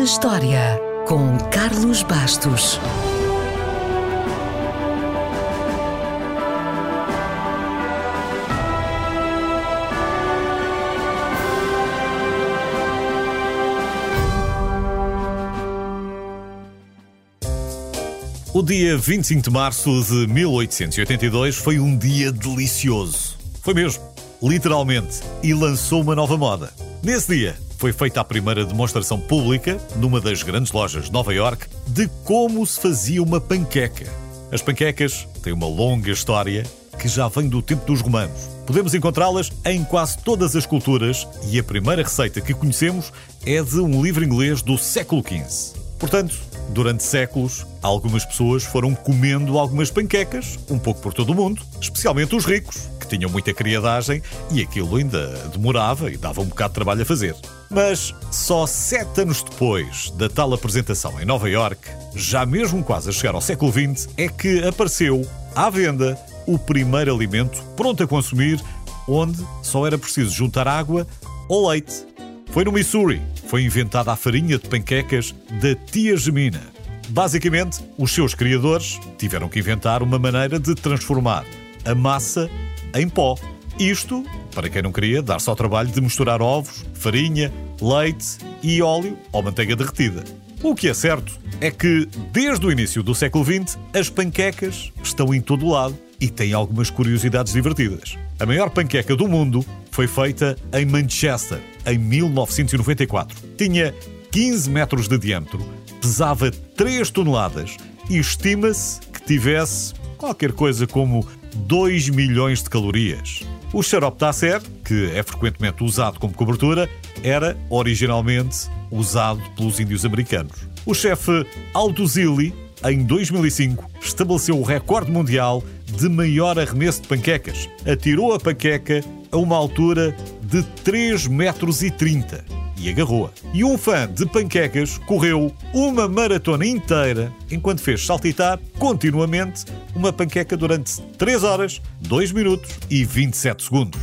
na História, com Carlos Bastos. O dia 25 de março de 1882 foi um dia delicioso. Foi mesmo, literalmente, e lançou uma nova moda. Nesse dia, foi feita a primeira demonstração pública, numa das grandes lojas de Nova York, de como se fazia uma panqueca. As panquecas têm uma longa história que já vem do tempo dos romanos. Podemos encontrá-las em quase todas as culturas e a primeira receita que conhecemos é de um livro inglês do século XV. Portanto, durante séculos, algumas pessoas foram comendo algumas panquecas, um pouco por todo o mundo, especialmente os ricos, que tinham muita criadagem e aquilo ainda demorava e dava um bocado de trabalho a fazer. Mas só sete anos depois da tal apresentação em Nova York, já mesmo quase a chegar ao século XX, é que apareceu à venda o primeiro alimento pronto a consumir, onde só era preciso juntar água ou leite. Foi no Missouri. Foi inventada a farinha de panquecas da tia Gemina. Basicamente, os seus criadores tiveram que inventar uma maneira de transformar a massa em pó. Isto para quem não queria dar-se ao trabalho de misturar ovos, farinha, leite e óleo ou manteiga derretida. O que é certo é que, desde o início do século XX, as panquecas estão em todo lado e têm algumas curiosidades divertidas. A maior panqueca do mundo foi feita em Manchester, em 1994. Tinha 15 metros de diâmetro, pesava 3 toneladas e estima-se que tivesse qualquer coisa como 2 milhões de calorias. O xarope Tasser, que é frequentemente usado como cobertura, era originalmente usado pelos índios americanos. O chefe Aldo Zilli, em 2005, estabeleceu o recorde mundial de maior arremesso de panquecas. Atirou a panqueca a uma altura de 3 metros e 30 agarrou-a. E um fã de panquecas correu uma maratona inteira enquanto fez saltitar continuamente uma panqueca durante 3 horas, 2 minutos e 27 segundos.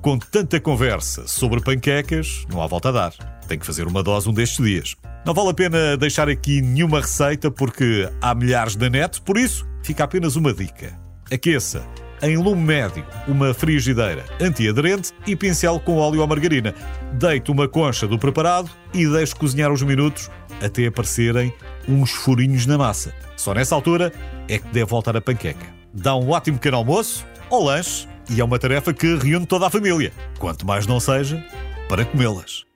Com tanta conversa sobre panquecas, não há volta a dar. Tem que fazer uma dose um destes dias. Não vale a pena deixar aqui nenhuma receita porque há milhares da net, por isso fica apenas uma dica. Aqueça em lume médio uma frigideira antiaderente e pincel com óleo ou margarina. Deite uma concha do preparado e deixe cozinhar uns minutos até aparecerem uns furinhos na massa. Só nessa altura é que deve voltar a panqueca. Dá um ótimo pequeno almoço ou lanche e é uma tarefa que reúne toda a família. Quanto mais não seja, para comê-las.